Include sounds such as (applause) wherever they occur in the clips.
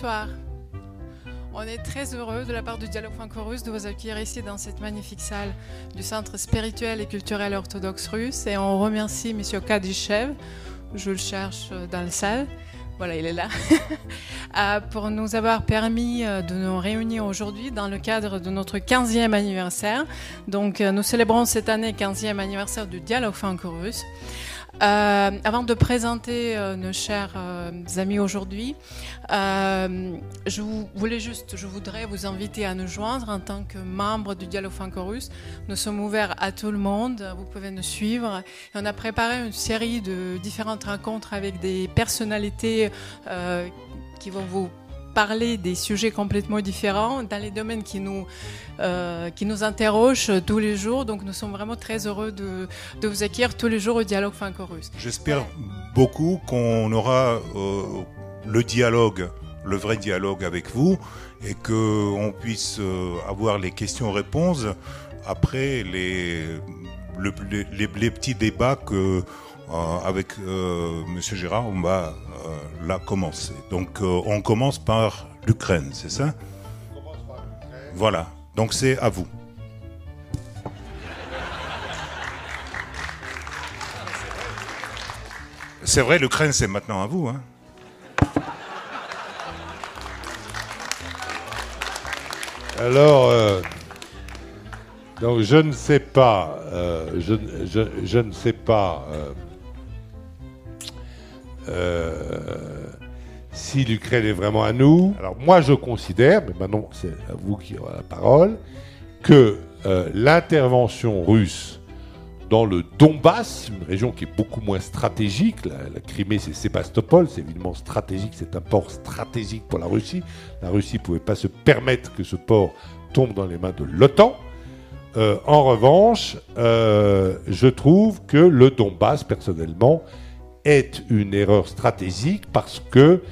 Bonsoir. On est très heureux de la part du Dialogue franco-russe de vous accueillir ici dans cette magnifique salle du Centre spirituel et culturel orthodoxe russe et on remercie M. Kadyshev, je le cherche dans la salle, voilà, il est là, euh, (laughs) pour nous avoir permis euh, de nous réunir aujourd'hui dans le cadre de notre 15e anniversaire. Donc, euh, nous célébrons cette année 15e anniversaire du dialogue franco-russe. Euh, avant de présenter euh, nos chers euh, amis aujourd'hui, je voulais juste, je voudrais vous inviter à nous joindre en tant que membre du dialogue franco-russe. Nous sommes ouverts à tout le monde. Vous pouvez nous suivre. Et on a préparé une série de différentes rencontres avec des personnalités qui vont vous parler des sujets complètement différents dans les domaines qui nous, euh, qui nous interrogent tous les jours. Donc nous sommes vraiment très heureux de, de vous accueillir tous les jours au dialogue franco-russe. J'espère beaucoup qu'on aura euh, le dialogue, le vrai dialogue avec vous et qu'on puisse euh, avoir les questions-réponses après les, les, les, petits débats que avec Monsieur Gérard, on va euh, là commencer. Donc euh, on commence par l'Ukraine, c'est ça? On commence par l'Ukraine. Voilà, donc c'est à vous. C'est vrai, l'Ukraine, c'est maintenant à vous. Hein? Alors, euh, donc je ne sais pas, je, je, je, ne sais pas euh, si l'Ukraine est vraiment à nous. Alors moi je considère, mais maintenant c'est à vous qui aurez la parole, que euh, l'intervention russe dans le Donbass, une région qui est beaucoup moins stratégique, la, Crimée c'est Sébastopol, c'est évidemment stratégique, c'est un port stratégique pour la Russie. La Russie ne pouvait pas se permettre que ce port tombe dans les mains de l'OTAN. Euh, en revanche, je trouve que le Donbass, personnellement, est une erreur stratégique parce que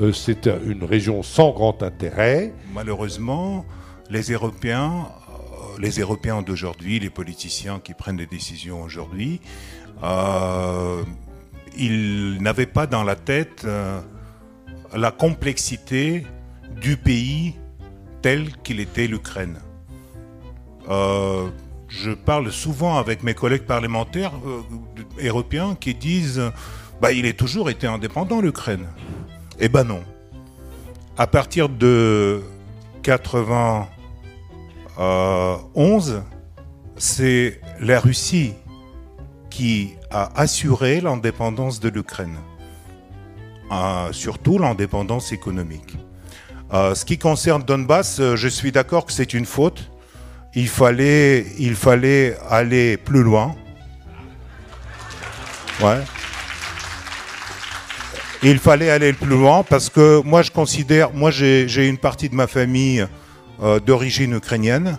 euh, c'est une région sans grand intérêt. Malheureusement, les Européens, euh, les Européens d'aujourd'hui, les politiciens qui prennent des décisions aujourd'hui, euh, ils n'avaient pas dans la tête la complexité du pays tel qu'il était l'Ukraine. Je parle souvent avec mes collègues parlementaires européens qui disent bah, il a toujours été indépendant, l'Ukraine. Eh ben non. À partir de 91, c'est la Russie qui a assuré l'indépendance de l'Ukraine, euh, surtout l'indépendance économique. Euh, ce qui concerne Donbass, euh, je suis d'accord que c'est une faute. Il fallait, il fallait aller plus loin. Il fallait aller plus loin parce que moi je considère, moi j'ai une partie de ma famille euh, d'origine ukrainienne.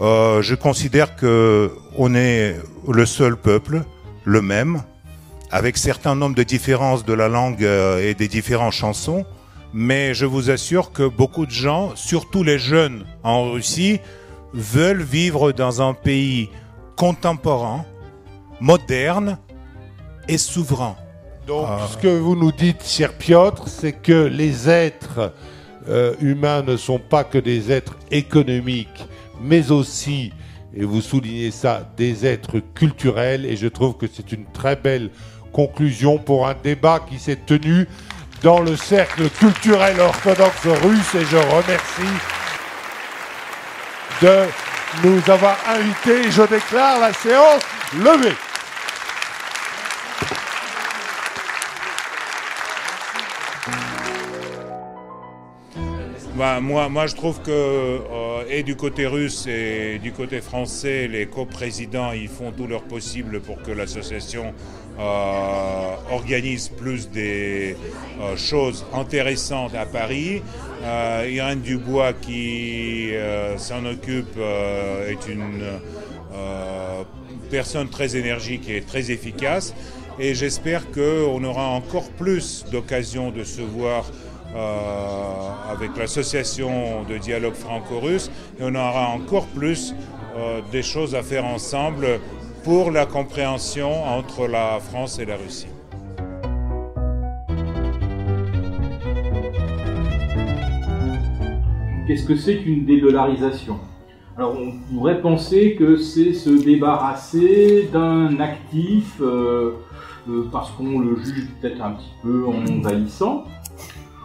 Euh, je considère que on est le seul peuple, le même, avec certains nombres de différences de la langue euh, et des différentes chansons. Mais je vous assure que beaucoup de gens, surtout les jeunes en Russie, veulent vivre dans un pays contemporain, moderne et souverain. Donc, ah. ce que vous nous dites, cher Piotr, c'est que les êtres euh, humains ne sont pas que des êtres économiques, mais aussi, et vous soulignez ça, des êtres culturels. Et je trouve que c'est une très belle conclusion pour un débat qui s'est tenu dans le cercle culturel orthodoxe russe. Et je remercie de nous avoir invités. Je déclare la séance levée. Bah, moi, je trouve que, euh, et du côté russe et du côté français, les coprésidents, ils font tout leur possible pour que l'association euh, organise plus des euh, choses intéressantes à Paris. Irène Dubois, qui s'en occupe, est une personne très énergique et très efficace. Et j'espère qu'on aura encore plus d'occasions de se voir euh, avec l'association de dialogue franco-russe et on aura encore plus euh, des choses à faire ensemble pour la compréhension entre la France et la Russie. qu'est-ce que c'est qu'une dédollarisation? Alors on pourrait penser que c'est se débarrasser d'un actif euh, euh, parce qu'on le juge peut-être un petit peu envahissant,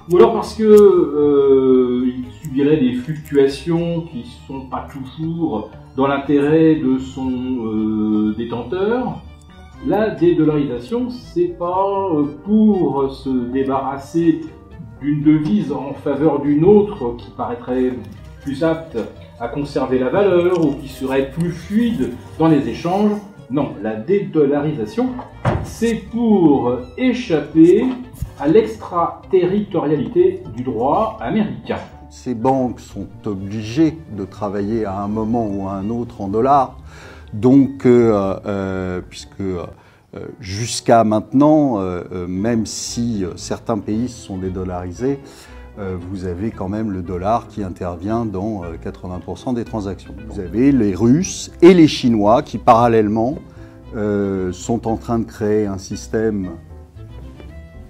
ou alors parce que euh, il subirait des fluctuations qui ne sont pas toujours dans l'intérêt de son détenteur. La dédollarisation, c'est pas pour se débarrasser d'une devise en faveur d'une autre qui paraîtrait plus apte à conserver la valeur ou qui serait plus fluide dans les échanges. Non, la dédollarisation, c'est pour échapper à l'extraterritorialité du droit américain. Ces banques sont obligées de travailler à un moment ou à un autre en dollars. Donc, euh, euh, puisque euh, jusqu'à maintenant, même si certains pays se sont dédollarisés, vous avez quand même le dollar qui intervient dans 80% des transactions. Vous avez les Russes et les Chinois qui parallèlement sont en train de créer un système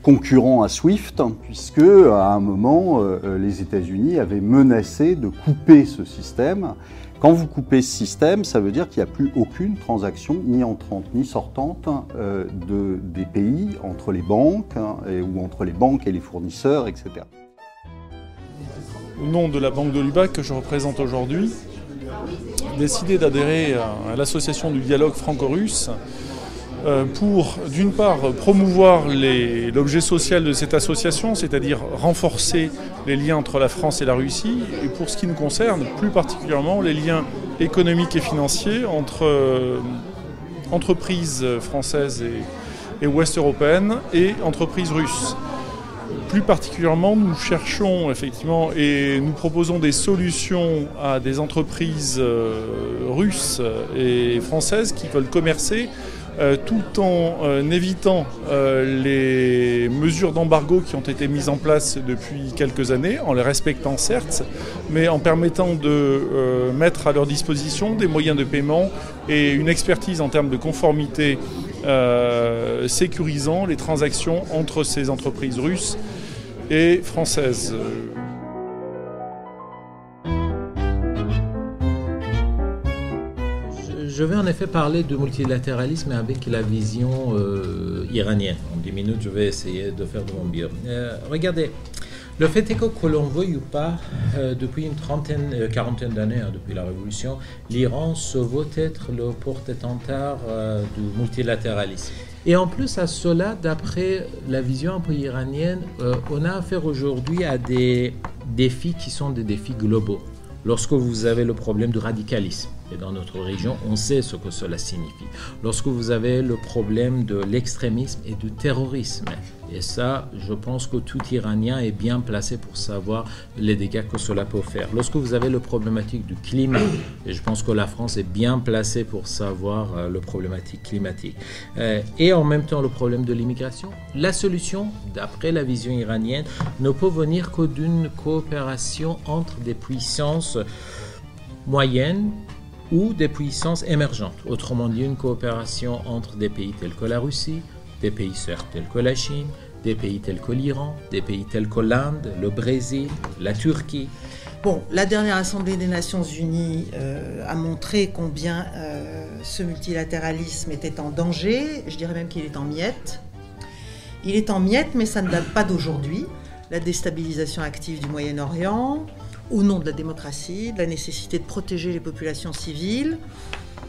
concurrent à SWIFT, puisque à un moment, les États-Unis avaient menacé de couper ce système quand vous coupez ce système, ça veut dire qu'il n'y a plus aucune transaction, ni entrante ni sortante, euh, de, des pays entre les banques hein, ou entre les banques et les fournisseurs, etc. Au nom de la Banque de Lubac que je représente aujourd'hui, décidé d'adhérer à l'association du dialogue franco-russe euh, pour, d'une part, promouvoir l'objet social de cette association, c'est-à-dire renforcer les liens entre la France et la Russie, et pour ce qui nous concerne, plus particulièrement les liens économiques et financiers entre euh, entreprises françaises et, et ouest européennes et entreprises russes. Plus particulièrement, nous cherchons effectivement et nous proposons des solutions à des entreprises euh, russes et françaises qui veulent commercer euh, tout en euh, évitant euh, les mesures d'embargo qui ont été mises en place depuis quelques années, en les respectant certes, mais en permettant de mettre à leur disposition des moyens de paiement et une expertise en termes de conformité sécurisant les transactions entre ces entreprises russes et françaises. Je vais en effet parler de multilatéralisme avec la vision euh, iranienne. En 10 minutes, je vais essayer de faire de mon mieux. Euh, regardez, le fait est que, que l'on veuille ou pas, euh, depuis une trentaine, quarantaine d'années, hein, depuis la Révolution, l'Iran se veut être le porte-étendard du multilatéralisme. Et en plus à cela, d'après la vision un peu iranienne, on a affaire aujourd'hui à des défis qui sont des défis globaux. Lorsque vous avez le problème du radicalisme, et dans notre région, on sait ce que cela signifie. Lorsque vous avez le problème de l'extrémisme et du terrorisme, et ça, je pense que tout Iranien est bien placé pour savoir les dégâts que cela peut faire. Lorsque vous avez le problématique du climat, et je pense que la France est bien placée pour savoir euh, le problématique climatique, euh, et en même temps le problème de l'immigration, la solution, d'après la vision iranienne, ne peut venir que d'une coopération entre des puissances moyennes ou des puissances émergentes. Autrement dit, une coopération entre des pays tels que la Russie, des pays certes tels que la Chine, des pays tels que l'Iran, des pays tels que l'Inde, le Brésil, la Turquie. Bon, la dernière Assemblée des Nations Unies euh, a montré combien euh, ce multilatéralisme était en danger. Je dirais même qu'il est en miettes. Il est en miettes, mais ça ne date pas d'aujourd'hui. La déstabilisation active du Moyen-Orient, au nom de la démocratie, de la nécessité de protéger les populations civiles.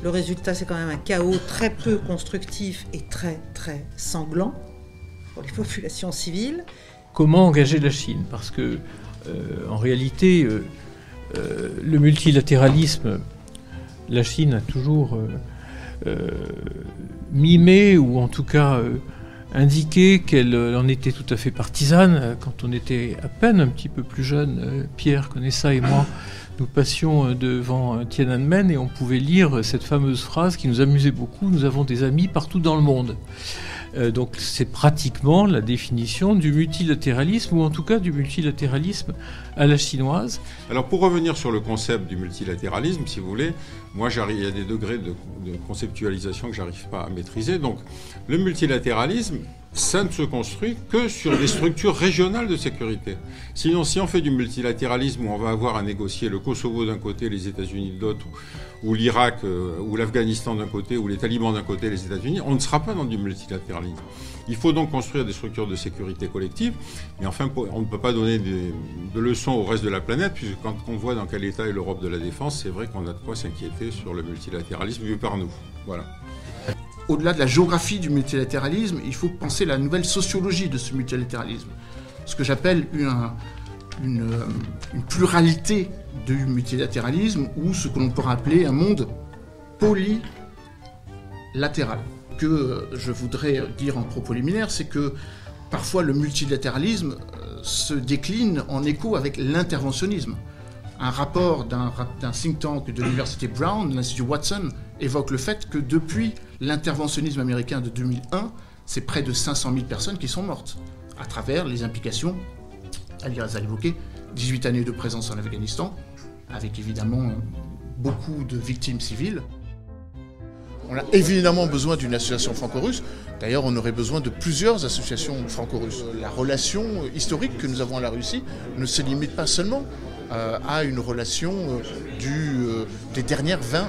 Le résultat, c'est quand même un chaos très peu constructif et très très sanglant pour les (laughs) populations civiles. Comment engager la Chine? Parce que, euh, en réalité, euh, euh, le multilatéralisme, la Chine a toujours mimé, ou en tout cas indiqué qu'elle euh, en était tout à fait partisane. Euh, quand on était à peine un petit peu plus jeune, euh, Pierre connaît ça et moi, nous passions devant Tiananmen et on pouvait lire cette fameuse phrase qui nous amusait beaucoup, nous avons des amis partout dans le monde. Donc c'est pratiquement la définition du multilatéralisme, ou en tout cas du multilatéralisme à la chinoise. Alors pour revenir sur le concept du multilatéralisme, si vous voulez, moi il y a des degrés de, conceptualisation que j'arrive pas à maîtriser. Donc le multilatéralisme, ça ne se construit que sur des structures régionales de sécurité. Sinon, si on fait du multilatéralisme où on va avoir à négocier le Kosovo d'un côté, les États-Unis de l'autre, ou l'Irak, euh, ou l'Afghanistan d'un côté, ou les talibans d'un côté, les États-Unis, on ne sera pas dans du multilatéralisme. Il faut donc construire des structures de sécurité collective, mais enfin, on ne peut pas donner de leçons au reste de la planète, puisque quand on voit dans quel état est l'Europe de la défense, c'est vrai qu'on a de quoi s'inquiéter sur le multilatéralisme vu par nous. Voilà au-delà de la géographie du multilatéralisme, il faut penser la nouvelle sociologie de ce multilatéralisme. Ce que j'appelle une, une, pluralité du multilatéralisme ou ce que l'on peut appeler un monde polylatéral. Que je voudrais dire en propos liminaire, c'est que parfois le multilatéralisme euh, se décline en écho avec l'interventionnisme. Un rapport d'un think tank de l'université Brown, l'Institut Watson, évoque le fait que depuis l'interventionnisme américain de 2001, c'est près de 500 000 personnes qui sont mortes à travers les implications, Alias a évoqué, 18 années de présence en Afghanistan, avec évidemment beaucoup de victimes civiles. On a évidemment besoin d'une association franco-russe. D'ailleurs, on aurait besoin de plusieurs associations franco-russes. La relation historique que nous avons à la Russie ne se limite pas seulement euh, à une relation euh, euh, des dernières 20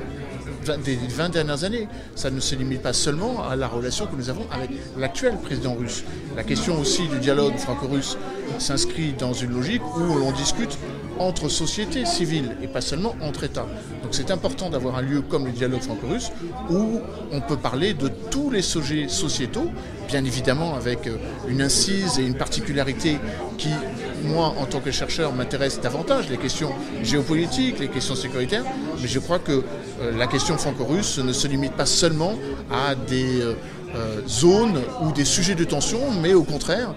des 20 dernières années. Ça ne se limite pas seulement à la relation que nous avons avec l'actuel président russe. La question aussi du dialogue franco-russe s'inscrit dans une logique où l'on discute entre sociétés civiles et pas seulement entre États. Donc c'est important d'avoir un lieu comme le dialogue franco-russe où on peut parler de tous les sujets sociétaux, bien évidemment avec euh, une incise et une particularité qui, moi, en tant que chercheur, m'intéresse davantage, les questions géopolitiques, les questions sécuritaires, mais je crois que euh, la question franco-russe ne se limite pas seulement à des euh, euh, zones ou des sujets de tension, mais au contraire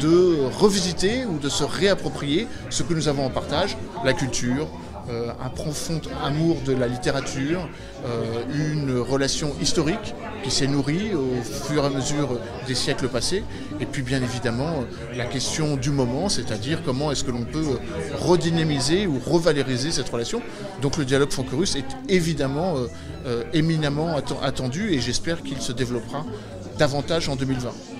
de revisiter ou de se réapproprier ce que nous avons en partage, la culture, euh, un profond amour de la littérature, euh, une relation historique qui s'est nourrie au fur et à mesure des siècles passés, et puis bien évidemment euh, la question du moment, c'est-à-dire comment est-ce que l'on peut redynamiser ou revaloriser cette relation. Donc le dialogue franco-russe est évidemment éminemment attendu et j'espère qu'il se développera davantage en 2020.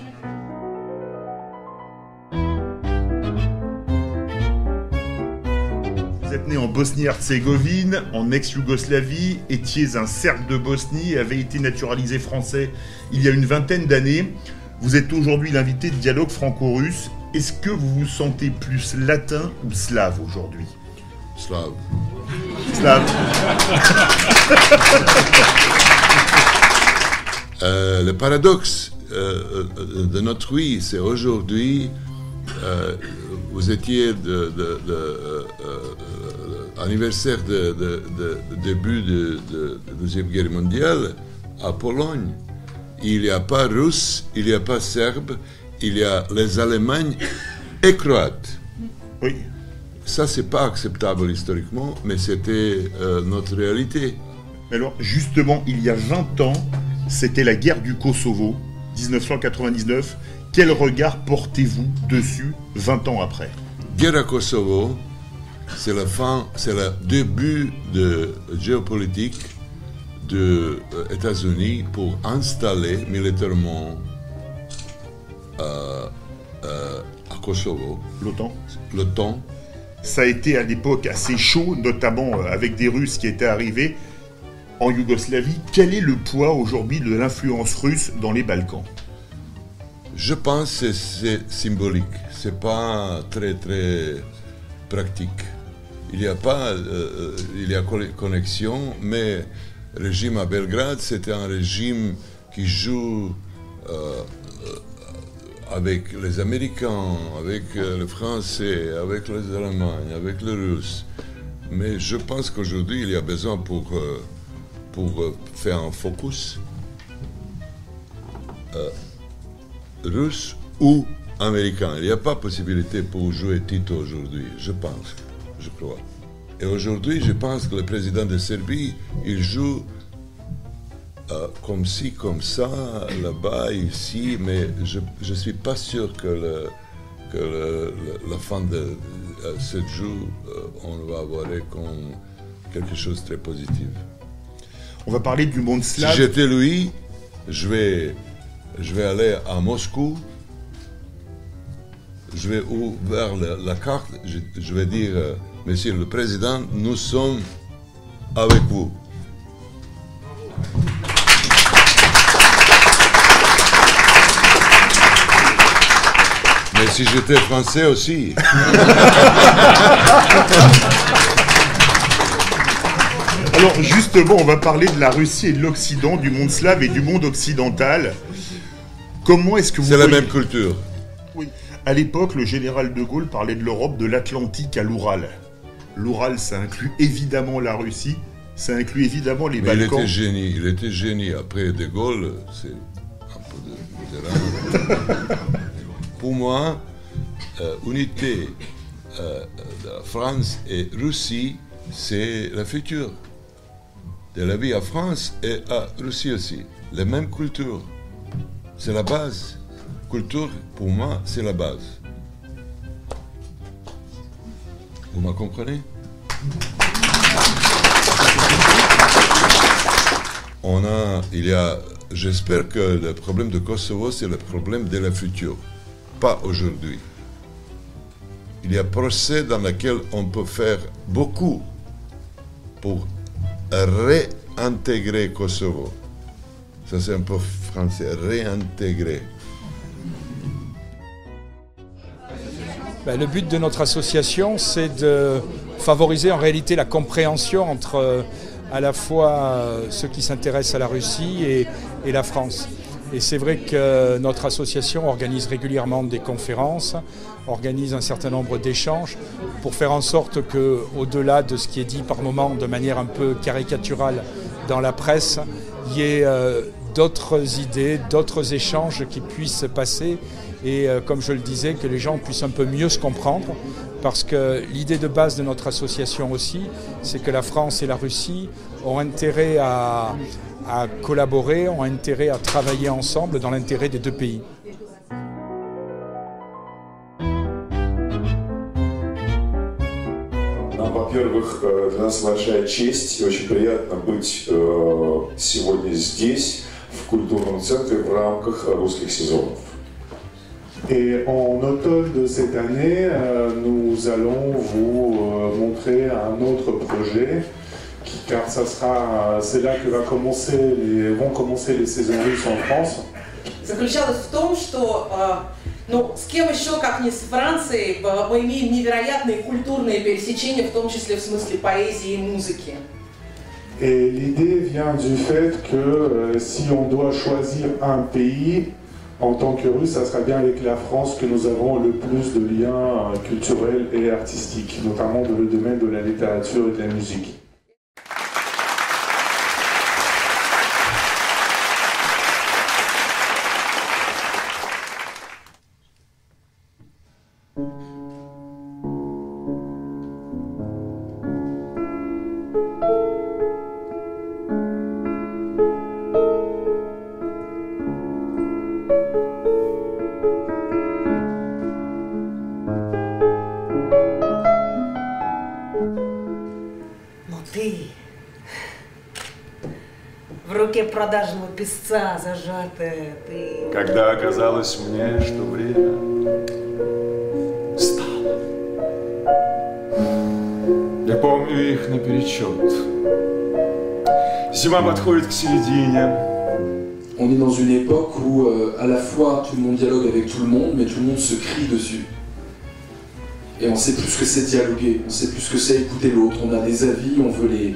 Né en Bosnie-Herzégovine, en ex-Yougoslavie, étiez un Serbe de Bosnie et avez été naturalisé français il y a une vingtaine d'années. Vous êtes aujourd'hui l'invité de Dialogue franco-russe. Est-ce que vous vous sentez plus latin ou slave aujourd'hui? Slave. Slave. (laughs) Euh, le paradoxe euh, euh, de notre vie, c'est aujourd'hui vous étiez de, de, de, anniversaire de, début de, la Deuxième Guerre mondiale à Pologne. Il n'y a pas Russe, il n'y a pas Serbe, il y a les Allemands et Croates. Oui. Ça, c'est pas acceptable historiquement, mais c'était euh, notre réalité. Alors, justement, il y a 20 ans, c'était la guerre du Kosovo, 1999. Quel regard portez-vous dessus 20 ans après? Guerre à Kosovo, c'est la fin, c'est le début de géopolitique des euh, États-Unis pour installer militairement euh, euh, à Kosovo l'OTAN. L'OTAN. Ça a été à l'époque assez chaud, notamment avec des Russes qui étaient arrivés en Yougoslavie. Quel est le poids aujourd'hui de l'influence russe dans les Balkans? Je pense que c'est symbolique, c'est pas très très pratique. Il n'y a pas, euh, il y a connexion, mais le régime à Belgrade, c'était un régime qui joue euh, avec les Américains, avec euh, les Français, avec les Allemands, avec les Russes. Mais je pense qu'aujourd'hui, il y a besoin pour, pour faire un focus russe ou américain. Il n'y a pas possibilité pour jouer Tito aujourd'hui, je pense, je crois. Et aujourd'hui, je pense que le président de Serbie, il joue euh, comme ci, comme ça, là-bas, ici, mais je ne suis pas sûr que, que la fin de ce jeu, euh, on va avoir comme quelque chose de très positif. On va parler du monde slave. Si j'étais lui, je vais je vais aller à Moscou, je vais ouvrir la, la carte, je, je vais dire, euh, Monsieur le Président, nous sommes avec vous. Mais si j'étais français aussi. (laughs) Alors justement, on va parler de la Russie et de l'Occident, du monde slave et du monde occidental. Comment est-ce que vous C'est la même culture. Oui. À l'époque, le général de Gaulle parlait de l'Europe de l'Atlantique à l'Ural. L'Ural, ça inclut évidemment la Russie, ça inclut évidemment les Mais il Balkans. était génie, il était génie. Après De Gaulle, c'est un peu de Mitterrand. (laughs) Pour moi, euh, unité euh, de la France et Russie, c'est le futur. De la vie à France et à Russie aussi. La même culture. C'est la base. Culture, pour moi, c'est la base. Vous me comprenez? On a, il y a, j'espère que le problème de Kosovo, c'est le problème de la future, pas aujourd'hui. Il y a procès dans lequel on peut faire beaucoup pour réintégrer Kosovo. Ça, c'est un peu français, réintégrer. Ben, le but de notre association, c'est de favoriser en réalité la compréhension entre euh, à la fois euh, ceux qui s'intéressent à la Russie et, la France. Et c'est vrai que notre association organise régulièrement des conférences, organise un certain nombre d'échanges pour faire en sorte que, au-delà de ce qui est dit par moments de manière un peu caricaturale dans la presse, il y ait euh, d'autres idées, d'autres échanges qui puissent se passer et euh, comme je le disais, que les gens puissent un peu mieux se comprendre, parce que l'idée de base de notre association aussi, c'est que la France et la Russie ont intérêt à, à collaborer, ont intérêt à travailler ensemble dans l'intérêt des deux pays. Нам, во-первых, э, для нас большая честь и очень приятно быть э, сегодня здесь, в культурном центре, в рамках русских сезонов. Et en automne de cette année, euh, nous allons vous euh, montrer un autre projet, qui- car ça sera, c'est là que va commencer les, vont commencer les saisons russes en France. заключалась в том, что э, ну, с кем еще, как не с Францией, э, мы имеем невероятные культурные пересечения, в том числе в смысле поэзии и музыки. Et l'idée vient du fait que euh, si on doit choisir un pays, en tant que russe, ça sera bien avec la France que nous avons le plus de liens euh, culturels et artistiques, notamment dans le domaine de la littérature et de la musique. Руке продажного песца зажатая, ты... Когда оказалось мне, что время стало. Я помню их наперечет. Зима подходит к середине. On est dans une époque où euh, à la fois tout le monde dialogue avec tout le monde, mais tout le monde se crie dessus. Et on sait plus ce que c'est dialoguer, on sait plus ce que c'est écouter l'autre. On a des avis, on veut les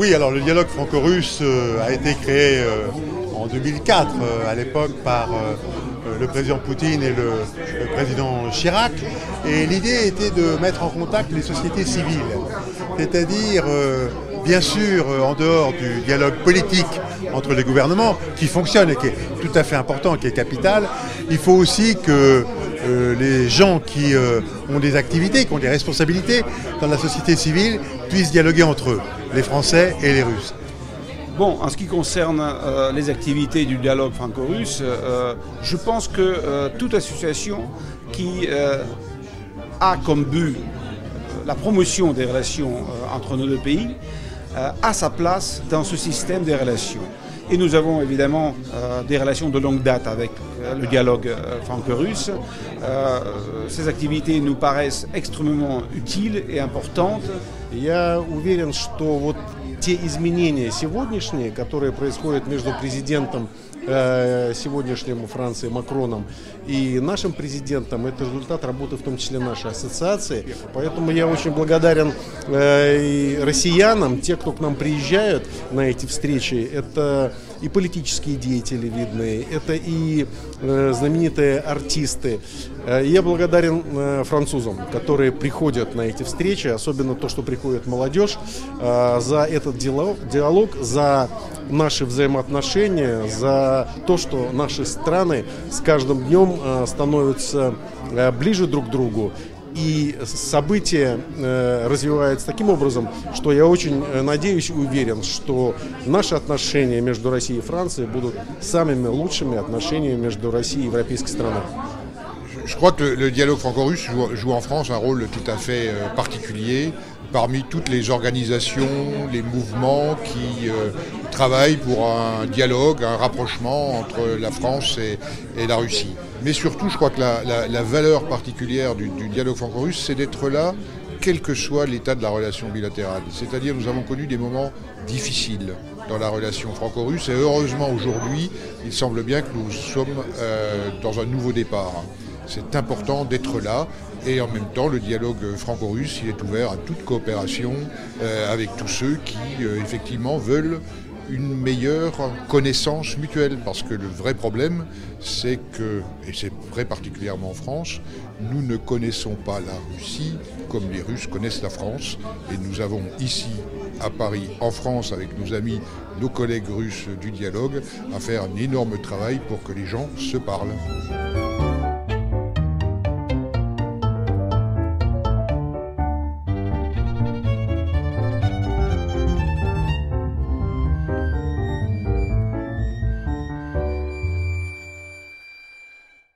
Oui, alors le dialogue franco-russe euh, a été créé euh, en 2004, euh, à l'époque par le président Poutine et le, président Chirac. Et l'idée était de mettre en contact les sociétés civiles, c'est-à-dire, bien sûr, en dehors du dialogue politique entre les gouvernements, qui fonctionne et qui est tout à fait important, qui est capital, il faut aussi que euh, les gens qui euh, ont des activités, qui ont des responsabilités dans la société civile, puissent dialoguer entre eux, les Français et les Russes. Bon, en ce qui concerne euh, les activités du dialogue franco-russe, je pense que toute association qui a comme but la promotion des relations entre nos deux pays a sa place dans ce système des relations. Et nous avons évidemment euh, des relations de longue date avec euh, le dialogue euh, franco-russe. Euh, ces activités nous paraissent extrêmement utiles et importantes. Я уверен, что вот те изменения сегодняшние, которые происходят между президентом э, сегодняшним Франции Макроном и нашим президентом, это результат работы в том числе нашей ассоциации. Поэтому я очень благодарен э, и россиянам, те, кто к нам приезжают на эти встречи. Это и политические деятели видные, это и э, знаменитые артисты. Э, Я благодарен э, французам, которые приходят на эти встречи, особенно то, что приходит молодежь, э, за этот диалог, диалог, за наши взаимоотношения, за то, что наши страны с каждым днем э, становятся э, ближе друг к другу. И события э, развиваются таким образом, что я очень э, надеюсь и уверен, что наши отношения между Россией и Францией будут самыми лучшими отношениями между Россией и европейской страной. Je crois que le, dialogue franco-russe joue, en France un rôle tout à fait euh, particulier parmi toutes les organisations, les mouvements qui euh, travaillent pour un dialogue, un rapprochement entre la France et, et la Russie. Mais surtout, je crois que la, valeur particulière du, du dialogue franco-russe, c'est d'être là, quel que soit l'état de la relation bilatérale. C'est-à-dire, nous avons connu des moments difficiles dans la relation franco-russe, et heureusement aujourd'hui, il semble bien que nous sommes euh, dans un nouveau départ. C'est important d'être là et en même temps le dialogue franco-russe il est ouvert à toute coopération euh, avec tous ceux qui euh, effectivement veulent une meilleure connaissance mutuelle parce que le vrai problème c'est que et c'est vrai particulièrement en France nous ne connaissons pas la Russie comme les Russes connaissent la France et nous avons ici à Paris en France avec nos amis nos collègues russes du dialogue à faire un énorme travail pour que les gens se parlent.